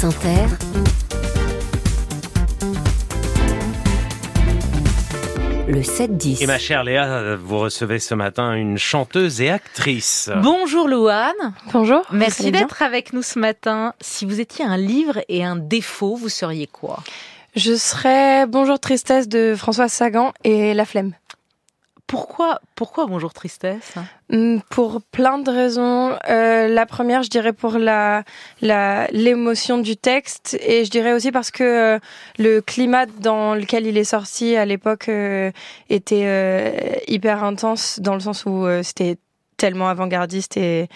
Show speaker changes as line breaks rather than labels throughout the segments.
France Inter, le 7-10.
Et ma chère Léa, vous recevez ce matin une chanteuse et actrice.
Bonjour Louane.
Bonjour.
Merci d'être avec nous ce matin. Si vous étiez un livre et un défaut, vous seriez quoi?
Je serais Bonjour Tristesse de François Sagan et La Flemme.
Pourquoi, pourquoi Bonjour Tristesse?
Hmm, Pour plein de raisons. Euh, la première, je dirais pour la l'émotion du texte et je dirais aussi parce que euh, le climat dans lequel il est sorti à l'époque euh, était hyper intense dans le sens où c'était tellement avant-gardiste et,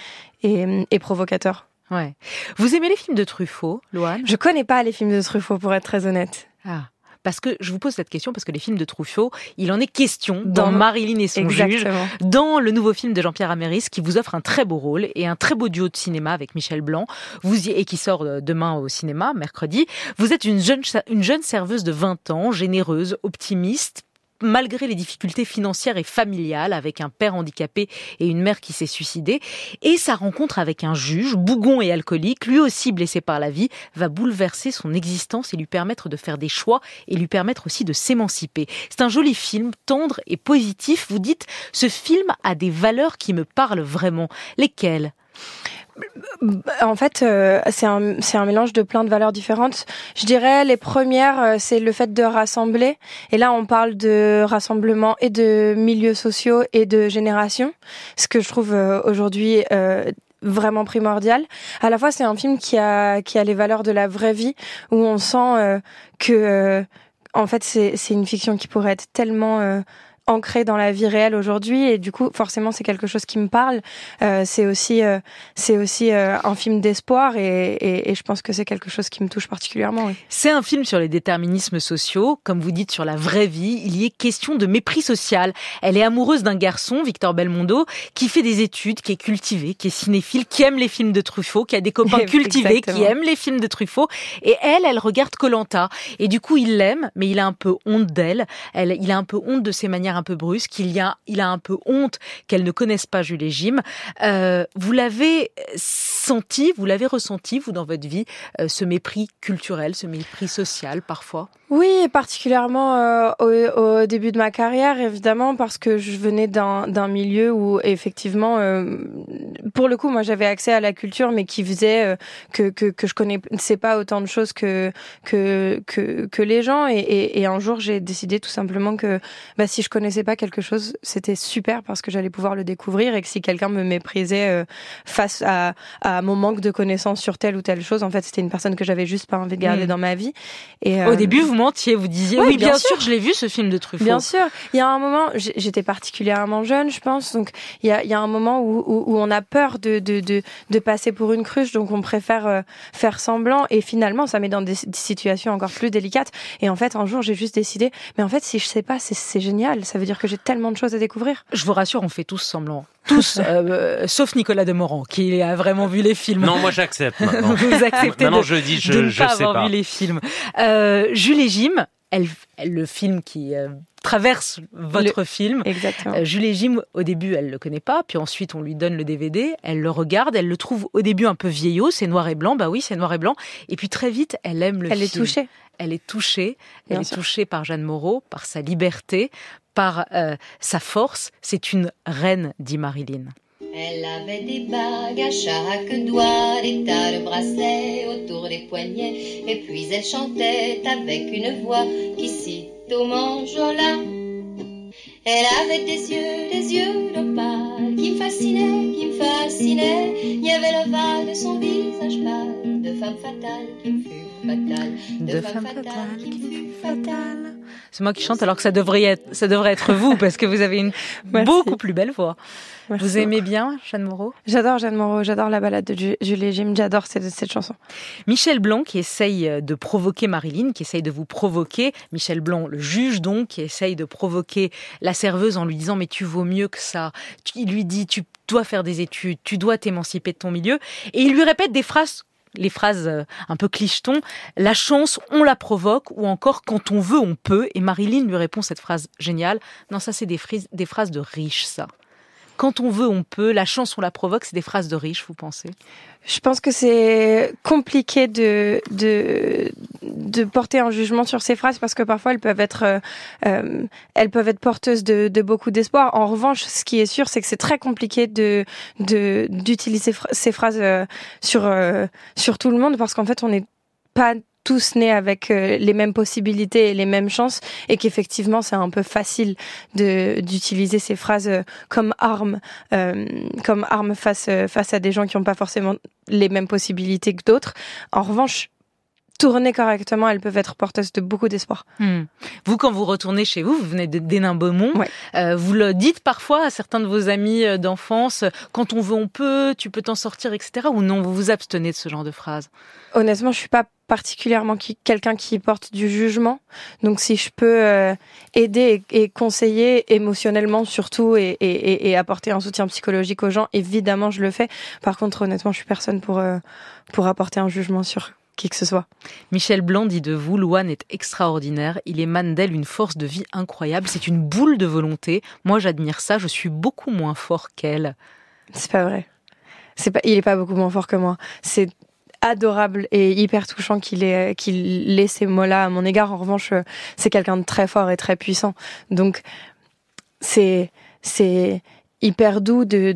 et, et provocateur.
Ouais. Vous aimez les films de Truffaut, Loane?
Je connais pas les films de Truffaut pour être très honnête.
Ah parce que je vous pose cette question parce que les films de Truffaut, il en est question dans, Marilyn et son juge, dans le nouveau film de Jean-Pierre Améris qui vous offre un très beau rôle et un très beau duo de cinéma avec Michel Blanc, vous y, et qui sort euh, demain au cinéma mercredi. Vous êtes une jeune une jeune serveuse de 20 ans, généreuse, optimiste, malgré les difficultés financières et familiales avec un père handicapé et une mère qui s'est suicidée. Et sa rencontre avec un juge, bougon et alcoolique, lui aussi blessé par la vie, va bouleverser son existence et lui permettre de faire des choix et lui permettre aussi de s'émanciper. C'est un joli film, tendre et positif. Vous dites, ce film a des valeurs qui me parlent vraiment. Lesquelles?
En fait, euh, c'est un, un mélange de plein de valeurs différentes. Je dirais les premières, euh, c'est le fait de rassembler. Et là, on parle de rassemblement et de milieux sociaux et de génération, ce que je trouve euh, aujourd'hui vraiment primordial. À la fois, c'est un film qui a qui a les valeurs de la vraie vie, où on sent que en fait, c'est une fiction qui pourrait être tellement ancré dans la vie réelle aujourd'hui. Et du coup forcément c'est quelque chose qui me parle. Euh, c'est aussi euh, c'est aussi euh, un film d'espoir et, et, et, je pense que c'est quelque chose qui me touche particulièrement oui.
c'est un film sur les déterminismes sociaux. Comme vous dites sur la vraie vie il y est question de mépris social. Elle est amoureuse d'un garçon Victor Belmondo qui fait des études qui est cultivé qui est cinéphile qui aime les films de Truffaut qui a des copains cultivés qui aiment les films de Truffaut. Et elle elle regarde Colanta. Et du coup il l'aime mais il a un peu honte d'elle. Elle il a un peu honte de ses manières un peu brusque, qu'il y a, il a un peu honte qu'elle ne connaisse pas Jules et Jim. Euh, vous l'avez senti, vous l'avez ressenti, vous, dans votre vie, euh, ce mépris culturel, ce mépris social, parfois?
Oui, particulièrement euh, au, au, début de ma carrière, évidemment, parce que je venais d'un milieu où, effectivement, pour le coup, moi, j'avais accès à la culture, mais qui faisait euh, que, que, que je connaissais pas autant de choses que, que, que, que les gens. Et, et, et un jour, j'ai décidé tout simplement que bah, si je connaissais pas quelque chose, c'était super parce que j'allais pouvoir le découvrir et que si quelqu'un me méprisait face à, à mon manque de connaissances sur telle ou telle chose. En fait, c'était une personne que j'avais juste pas envie de garder mm. dans ma vie.
Et au euh, début, vous mentiez, vous disiez oui, bien, sûr, je l'ai vu ce film de Truffaut.
Bien sûr. Il y a un moment, j'étais particulièrement jeune, je pense, donc il y a, il y a un moment où, où, on a peur de, de, de, de, passer pour une cruche, donc on préfère euh, faire semblant. Et finalement, ça met dans des, situations encore plus délicates. Et en fait, un jour, j'ai juste décidé, mais en fait, si je sais pas, c'est génial. Ça veut dire que j'ai tellement de choses à découvrir.
Je vous rassure, on fait tous semblant tous, euh, sauf Nicolas Demorand, qui a vraiment vu les films.
Non, moi j'accepte.
Vous acceptez
maintenant,
de,
je dis, je,
de ne
je
pas
sais
avoir
pas.
vu les films. Euh, Jules et Jim, elle, le film qui euh, traverse votre
Le-
film.
Exactement.
Euh, Jules et Jim, au début, elle le connaît pas, puis ensuite on lui donne le DVD, elle le regarde, elle le trouve au début un peu vieillot, c'est noir et blanc, bah oui, c'est noir et blanc, et puis très vite, elle aime le
Elle est
film.
touchée.
Elle est touchée,
Bien
elle est touchée par Jeanne Moreau, par sa liberté, par euh, sa force. C'est une reine, dit Marilyn.
Elle avait des bagues à chaque doigt, des tas de bracelets autour des poignets, et puis elle chantait avec une voix qui au manjola. Elle avait des yeux, des yeux d'opale, qui me fascinaient, qui me fascinaient. Il y avait le val de son visage pâle, de femme fatale qui me fut fatale,
De femme fatale qui me fut fatale. C'est moi qui chante alors que ça devrait être, ça devrait être vous parce que vous avez une
Merci.
beaucoup plus belle voix.
Merci
Vous aimez bien Jeanne Moreau?
J'adore Jeanne Moreau, j'adore la balade de Ju- Julie Jim, j'adore cette, cette chanson.
Michel Blanc qui essaye de provoquer Marilyn, qui essaye de vous provoquer. Michel Blanc, le juge donc, qui essaye de provoquer la serveuse en lui disant mais tu vaux mieux que ça. Il lui dit tu dois faire des études, tu dois t'émanciper de ton milieu. Et il lui répète des phrases les phrases euh, un peu clichetons, la chance, on la provoque, ou encore quand on veut, on peut. Et Marilyn lui répond cette phrase géniale. Non, ça c'est des, des phrases de riches, ça. Quand on veut, on peut, la chance, on la provoque, c'est des phrases de riches, vous pensez?
Je pense que c'est compliqué de, de, de porter un jugement sur ces phrases parce que parfois elles peuvent être, euh, euh, elles peuvent être porteuses de, de beaucoup d'espoir. En revanche, ce qui est sûr, c'est que c'est très compliqué de d'utiliser ces phrases euh, sur sur tout le monde parce qu'en fait, on n'est pas tous nés avec euh, les mêmes possibilités et les mêmes chances et qu'effectivement c'est un peu facile de d'utiliser ces phrases euh, comme arme euh, comme arme face face à des gens qui n'ont pas forcément les mêmes possibilités que d'autres. En revanche, tournées correctement, elles peuvent être porteuses de beaucoup d'espoir.
Hmm. Vous, quand vous retournez chez vous, vous venez d'Hénin-Beaumont, euh, vous le dites parfois à certains de vos amis euh, d'enfance, quand on veut, on peut, tu peux t'en sortir, etc. Ou non, vous vous abstenez de ce genre de phrases
Honnêtement, je suis pas particulièrement quelqu'un qui porte du jugement. Donc si je peux euh, aider et, conseiller émotionnellement surtout et, et, apporter un soutien psychologique aux gens, évidemment je le fais. Par contre, honnêtement, je suis personne pour, pour apporter un jugement sur qui que ce soit.
Michel Blanc dit de vous, Louane est extraordinaire. Il émane d'elle une force de vie incroyable. C'est une boule de volonté. Moi, j'admire ça. Je suis beaucoup moins fort qu'elle.
C'est pas vrai. C'est pas, il est pas beaucoup moins fort que moi. C'est adorable et hyper touchant qu'il ait, qu'il ait ces mots-là à mon égard. En revanche, c'est quelqu'un de très fort et très puissant. Donc, c'est, c'est hyper doux de,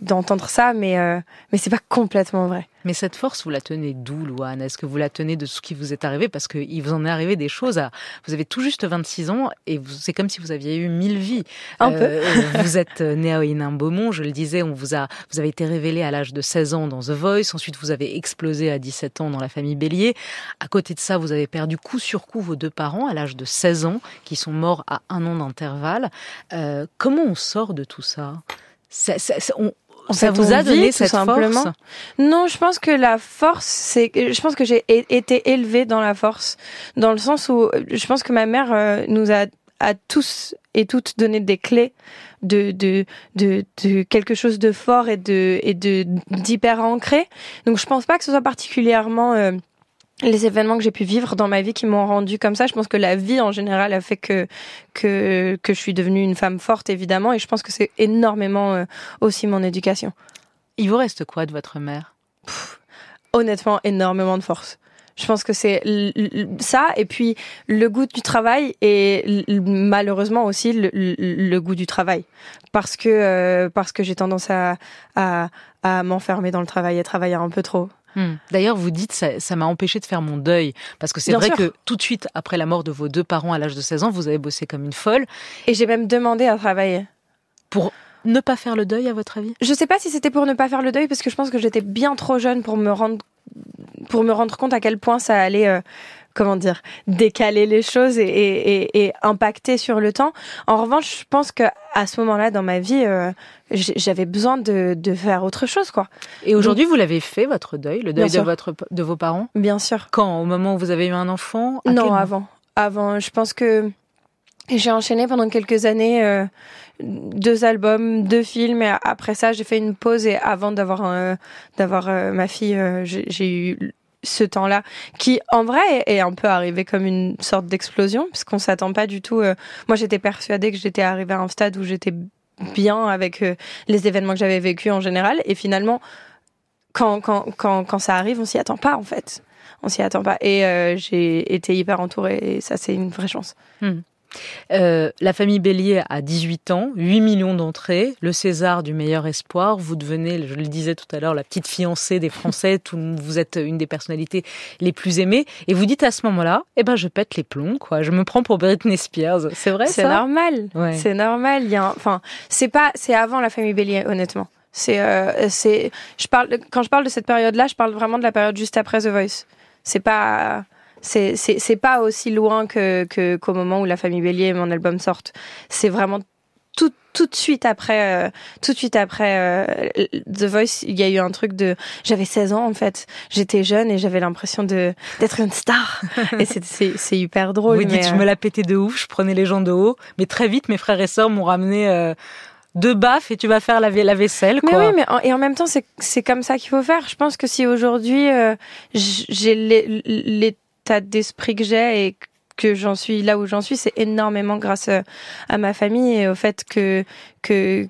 d'entendre ça, mais, euh, mais c'est pas complètement vrai.
Mais cette force, vous la tenez d'où, Louane? Est-ce que vous la tenez de ce qui vous est arrivé? Parce qu'il vous en est arrivé des choses. À... Vous avez tout juste 26 ans et c'est comme si vous aviez eu mille vies.
Un peu. Euh,
vous êtes né à Hénin-Beaumont, je le disais, on vous a, vous avez été révélé à l'âge de 16 ans dans The Voice. Ensuite, vous avez explosé à 17 ans dans la famille Bélier. À côté de ça, vous avez perdu coup sur coup vos deux parents à l'âge de 16 ans, qui sont morts à un an d'intervalle. Euh, comment on sort de tout ça? On, ça vous a donné cette simplement. force
Non, je pense que la force, c'est, je pense que j'ai été élevée dans la force, dans le sens où je pense que ma mère euh, nous a à tous et toutes donné des clés de, de, de, de quelque chose de fort et de, et de, d'hyper ancré. Donc je pense pas que ce soit particulièrement euh, les événements que j'ai pu vivre dans ma vie qui m'ont rendu comme ça. Je pense que la vie en général a fait que que que je suis devenue une femme forte évidemment et je pense que c'est énormément euh, aussi mon éducation.
Il vous reste quoi de votre mère?
Honnêtement, énormément de force. Je pense que c'est ça et puis le goût du travail et malheureusement aussi le, goût du travail parce que euh, parce que j'ai tendance à à, à m'enfermer dans le travail et travailler un peu trop.
Hmm. D'ailleurs, vous dites ça, ça m'a empêché de faire mon deuil parce que c'est vrai que tout de suite après la mort de vos deux parents à l'âge de 16 ans, vous avez bossé comme une folle.
Et j'ai même demandé à travailler.
Pour ne pas faire le deuil, à votre avis?
Je sais pas si c'était pour ne pas faire le deuil parce que je pense que j'étais bien trop jeune pour me rendre pour me rendre compte à quel point ça allait euh, comment dire, décaler les choses et, impacter sur le temps. En revanche, je pense que à ce moment-là dans ma vie, euh, j'avais besoin de, faire autre chose, quoi.
Et aujourd'hui, vous l'avez fait votre deuil, le deuil de votre de vos parents?
Bien sûr.
Quand? Au moment où vous avez eu un enfant?
Non, avant. Avant, je pense que j'ai enchaîné pendant quelques années. Euh, deux albums, deux films et après ça j'ai fait une pause et avant d'avoir d'avoir euh, ma fille j'ai eu ce temps-là, qui en vrai est un peu arrivé comme une sorte d'explosion, puisqu'on s'attend pas du tout. Euh, moi, j'étais persuadée que j'étais arrivée à un stade où j'étais bien avec euh, les événements que j'avais vécus en général, et finalement, quand, quand, quand, quand ça arrive, on s'y attend pas en fait. On s'y attend pas. Et euh, j'ai été hyper entourée, et ça, c'est une vraie chance.
Hmm. Euh, la famille Bélier a 18 ans, 8 millions d'entrées, le César du meilleur espoir. Vous devenez, je le disais tout à l'heure, la petite fiancée des Français. Tout, vous êtes une des personnalités les plus aimées. Et vous dites à ce moment-là, eh ben, je pète les plombs, quoi. Je me prends pour Britney Spears. C'est vrai,
C'est normal. C'est normal. Il y a, enfin, c'est pas, c'est avant la famille Bélier, honnêtement. C'est, euh, c'est, je parle, quand je parle de cette période-là, je parle vraiment de la période juste après The Voice. C'est pas, c'est pas aussi loin que qu'au moment où la famille Bélier et mon album sortent. C'est vraiment tout tout de suite après euh, tout de suite après euh, The Voice il y a eu un truc de j'avais 16 ans en fait j'étais jeune et j'avais l'impression de d'être une star et c'est hyper drôle
vous dites je me la pétais de ouf je prenais les gens de haut mais très vite mes frères et sœurs m'ont ramené euh, deux baffes et tu vas faire la, la vaisselle.
Quoi. Mais oui, mais et en même temps, c'est comme ça qu'il faut faire. Je pense que si aujourd'hui j'ai les l'état d'esprit que j'ai et que j'en suis là où j'en suis, c'est énormément grâce euh, à ma famille et au fait que que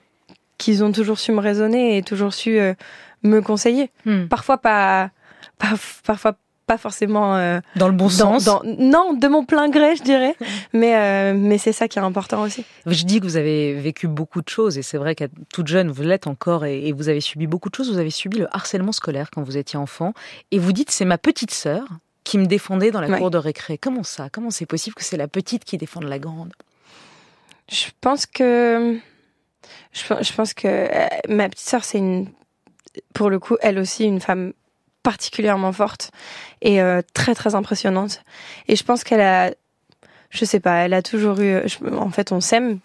qu'ils ont toujours su me raisonner et toujours su me conseiller. Hmm. Parfois pas, pas, parfois pas forcément
euh, dans le bon sens.
non, de mon plein gré, je dirais. mais euh, mais c'est ça qui est important aussi.
Je dis que vous avez vécu beaucoup de choses et c'est vrai qu'à toute jeune, vous l'êtes encore et, vous avez subi beaucoup de choses. Vous avez subi le harcèlement scolaire quand vous étiez enfant et vous dites c'est ma petite sœur qui me défendait dans la cour de récré. Comment ça? Comment c'est possible que c'est la petite qui défende la grande?
Je pense que je, pense que euh, ma petite sœur c'est une pour le coup elle aussi une femme particulièrement forte et euh, très très impressionnante. Et je pense qu'elle a, je sais pas, elle a toujours eu. en fait, on s'aime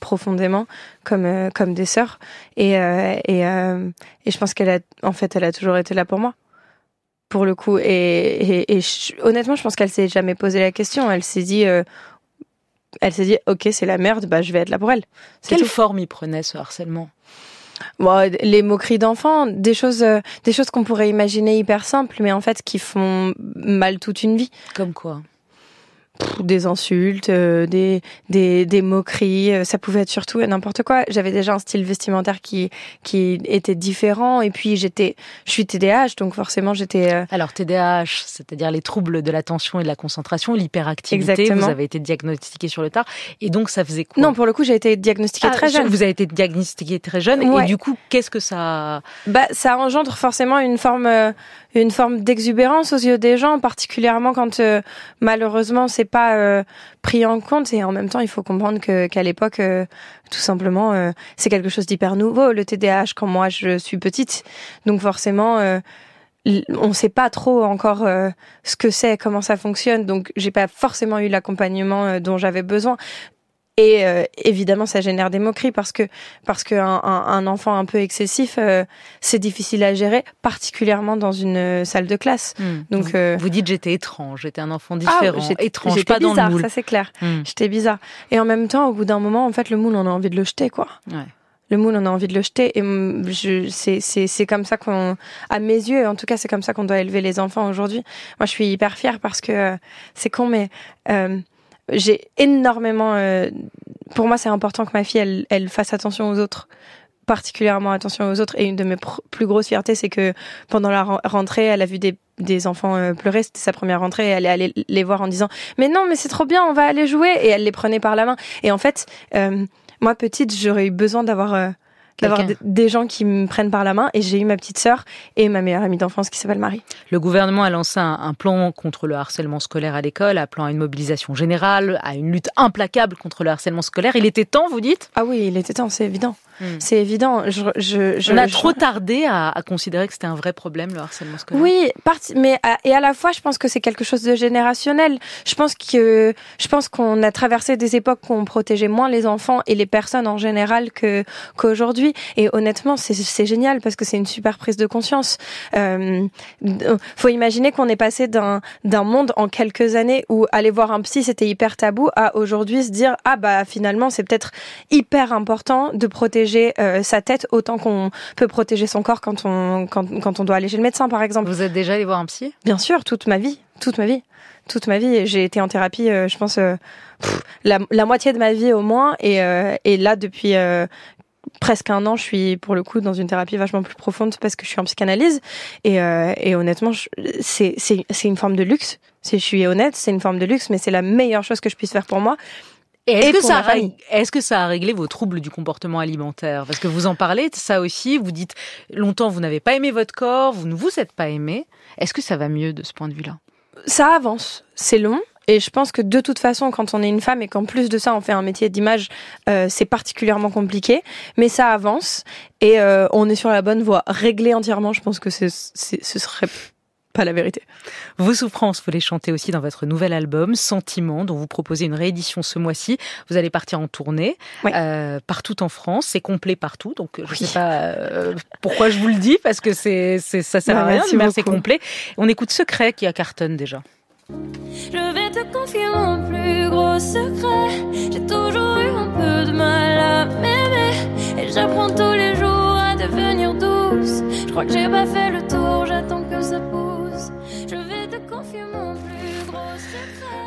profondément comme euh, comme des sœurs et euh, et, et je pense qu'elle a en fait elle a toujours été là pour moi pour le coup. Et, et, honnêtement je pense qu'elle s'est jamais posé la question. Elle s'est dit elle s'est dit ok c'est la merde bah je vais être là pour elle.
Quelle forme il prenait ce harcèlement?
Bon, les moqueries d'enfants, des choses, euh, des choses qu'on pourrait imaginer hyper simples, mais en fait qui font mal toute une vie.
Comme quoi
des insultes, euh, des, des, des moqueries, euh, ça pouvait être surtout n'importe quoi. J'avais déjà un style vestimentaire qui qui était différent et puis j'étais je suis TDAH donc forcément j'étais euh,
Alors TDAH, c'est-à-dire les troubles de l'attention et de la concentration, l'hyperactivité, Exactement. vous avez été diagnostiqué sur le tard et donc ça faisait quoi?
Non, pour le coup, j'ai été diagnostiqué ah, très jeune.
Vous avez été diagnostiqué très jeune et du coup, qu'est-ce que ça
Bah ça engendre forcément une forme une forme d'exubérance aux yeux des gens, particulièrement quand malheureusement c'est pas euh, pris en compte. Et en même temps il faut comprendre que qu'à l'époque euh, tout simplement euh, c'est quelque chose d'hyper nouveau le TDAH quand moi je suis petite. Donc forcément on ne sait pas trop encore ce que c'est, comment ça fonctionne, donc j'ai pas forcément eu l'accompagnement dont j'avais besoin. Et euh, évidemment, ça génère des moqueries parce que parce qu'un un, un, enfant un peu excessif, euh, c'est difficile à gérer, particulièrement dans une euh, salle de classe.
Hmm. Donc, vous, vous, dites j'étais étrange, j'étais un enfant ah, différent, ah, étrange,
j'étais
pas
bizarre,
dans le moule.
Ça c'est clair. Hmm. J'étais bizarre. Et en même temps, au bout d'un moment, en fait, le moule, on a envie de le jeter, quoi. Ouais le moule, on a envie de le jeter. Et c'est comme ça qu'on, à mes yeux, en tout cas, c'est comme ça qu'on doit élever les enfants aujourd'hui. Moi, je suis hyper fière parce que c'est con, mais euh, j'ai énormément. Euh, pour moi, c'est important que ma fille, elle, elle fasse attention aux autres particulièrement attention aux autres. Et une de mes plus grosses fiertés, c'est que pendant la rentrée, elle a vu des, des enfants euh, pleurer. C'était sa première rentrée. Et elle est allée les voir en disant Mais non, mais c'est trop bien, on va aller jouer. Et elle les prenait par la main. Et en fait, euh, moi, petite, j'aurais eu besoin d'avoir d'avoir des gens qui me prennent par la main. Et j'ai eu ma petite sœur et ma meilleure amie d'enfance qui s'appelle Marie.
Le gouvernement a lancé un, plan contre le harcèlement scolaire à l'école, appelant à une mobilisation générale, à une lutte implacable contre le harcèlement scolaire. Il était temps, vous dites?
Ah oui, il était temps, c'est évident. Hmm. C'est évident. Je, je,
On a trop tardé à, considérer que c'était un vrai problème, le harcèlement scolaire.
Oui, mais et à la fois, je pense que c'est quelque chose de générationnel. Je pense que je pense qu'on a traversé des époques où on protégeait moins les enfants et les personnes en général que qu'aujourd'hui. Et honnêtement, c'est génial parce que c'est une super prise de conscience. Euh, faut imaginer qu'on est passé d'un d'un monde en quelques années où aller voir un psy c'était hyper tabou à aujourd'hui se dire ah bah finalement c'est peut-être hyper important de protéger euh, sa tête autant qu'on peut protéger son corps quand on, quand, quand on doit aller chez le médecin, par exemple.
Vous êtes déjà allé voir un psy?
Bien sûr, toute ma vie. Toute ma vie. Toute ma vie. J'ai été en thérapie, euh, je pense, euh, la, la, moitié de ma vie au moins. Et, et là, depuis presque un an, je suis pour le coup dans une thérapie vachement plus profonde parce que je suis en psychanalyse. Et, et honnêtement, c'est une forme de luxe. Si je suis honnête, c'est une forme de luxe, mais c'est la meilleure chose que je puisse faire pour moi
est-ce que, ça a, est-ce que ça a réglé vos troubles du comportement alimentaire? Parce que vous en parlez, ça aussi, vous dites longtemps vous n'avez pas aimé votre corps, vous ne vous êtes pas aimé. Est-ce que ça va mieux de ce point de vue-là?
Ça avance, c'est long. Et je pense que de toute façon, quand on est une femme et qu'en plus de ça, on fait un métier d'image, euh, c'est particulièrement compliqué. Mais ça avance et euh, on est sur la bonne voie. Régler entièrement, je pense que ce serait pas la vérité.
Vos souffrances, vous les chantez aussi dans votre nouvel album, Sentiment, dont vous proposez une réédition ce mois-ci. Vous allez partir en tournée euh, partout en France, c'est complet partout, donc je ne sais pas euh, pourquoi je vous le dis, parce que c'est, c'est ça sert à rien, mais c'est complet. On écoute Secret qui a cartonne déjà.
Je vais te confier mon plus gros secret. J'ai toujours eu un peu de mal à m'aimer. Et j'apprends tous les jours à devenir douce. Je crois que j'ai pas fait le tour, j'attends que ça pousse.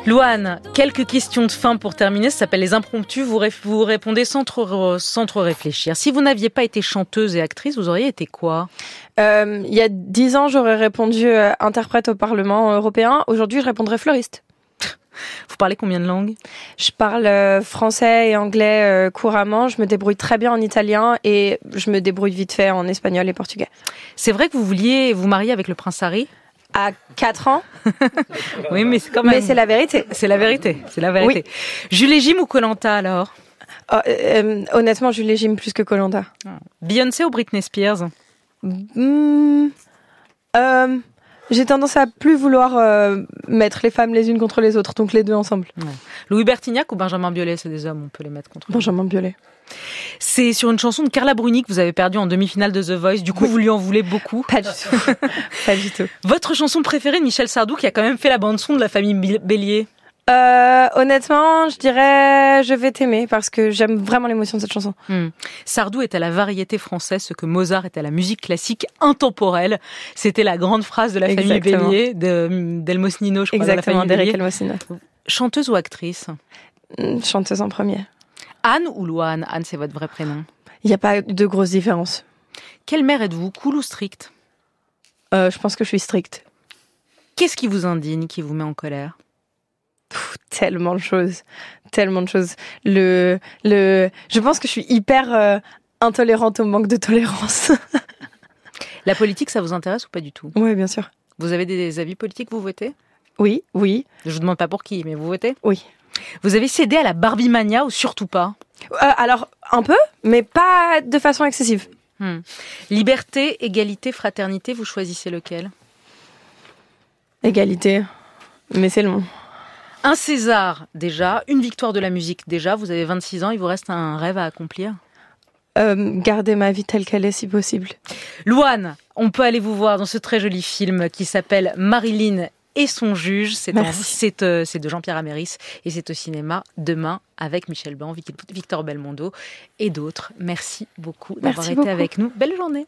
Louane, quelques questions de fin pour terminer. Ça s'appelle les impromptus. Vous, vous répondez sans trop, sans trop réfléchir. Si vous n'aviez pas été chanteuse et actrice, vous auriez été quoi?
Euh, Il y a dix ans, j'aurais répondu euh, interprète au Parlement européen. Aujourd'hui, je répondrais fleuriste.
Vous parlez combien de langues?
Je parle euh, français et anglais couramment. Je me débrouille très bien en italien et je me débrouille vite fait en espagnol et portugais.
C'est vrai que vous vouliez vous marier avec le prince Harry?
À 4 ans.
oui, mais c'est quand même.
Mais c'est la vérité.
C'est la vérité. C'est la vérité. Jules Jim ou Colanta alors?
Oh, euh, Honnêtement, Jules Jim plus que Colanta.
Ah. Beyoncé ou Britney Spears?
Hmm, j'ai tendance à plus vouloir euh, mettre les femmes les unes contre les autres, donc les deux ensemble.
Louis Bertignac ou Benjamin Biolay, c'est des hommes, on peut les mettre contre.
Benjamin Biolay.
C'est sur une chanson de Carla Bruni que vous avez perdu en demi-finale de The Voice. Du coup, vous lui en voulez beaucoup.
Pas du tout. Pas du tout.
Votre chanson préférée de Michel Sardou, qui a quand même fait la bande son de la famille Bélier?
Euh, honnêtement, je dirais Je vais t'aimer parce que j'aime vraiment l'émotion de cette chanson.
Hmm. Sardou est à la variété française ce que Mozart est à la musique classique intemporelle. C'était la grande phrase de la famille Bélier, d'Elmos Nino, je crois.
Exactement, d'Eric.
Chanteuse ou actrice?
Hmm, Chanteuse en premier.
Anne ou Loane Anne, c'est votre vrai prénom.
Il n'y a pas de grosse différence.
Quelle mère êtes-vous? Cool ou stricte?
Euh, Je pense que je suis stricte.
Qu'est-ce qui vous indigne, qui vous met en colère?
Tellement de choses, tellement de choses. Le, le, je pense que je suis hyper euh, intolérante au manque de tolérance.
La politique, ça vous intéresse ou pas du tout?
Oui, bien sûr.
Vous avez des avis politiques, vous votez?
Oui, oui.
Je vous demande pas pour qui, mais vous votez?
Oui.
Vous avez cédé à la Barbie mania ou surtout pas
euh, Alors, un peu, mais pas de façon excessive.
Hmm. Liberté, égalité, fraternité, vous choisissez lequel
Égalité. Mais c'est long.
Un César déjà, une victoire de la musique déjà, vous avez 26 ans, il vous reste un rêve à accomplir
euh, garder ma vie telle qu'elle est si possible.
Louane, on peut aller vous voir dans ce très joli film qui s'appelle Marilyn et son juge. C'est euh, de Jean-Pierre Améris et c'est au cinéma demain avec Michel Blanc, Victor Belmondo et d'autres. Merci beaucoup d'avoir été avec nous. Belle journée.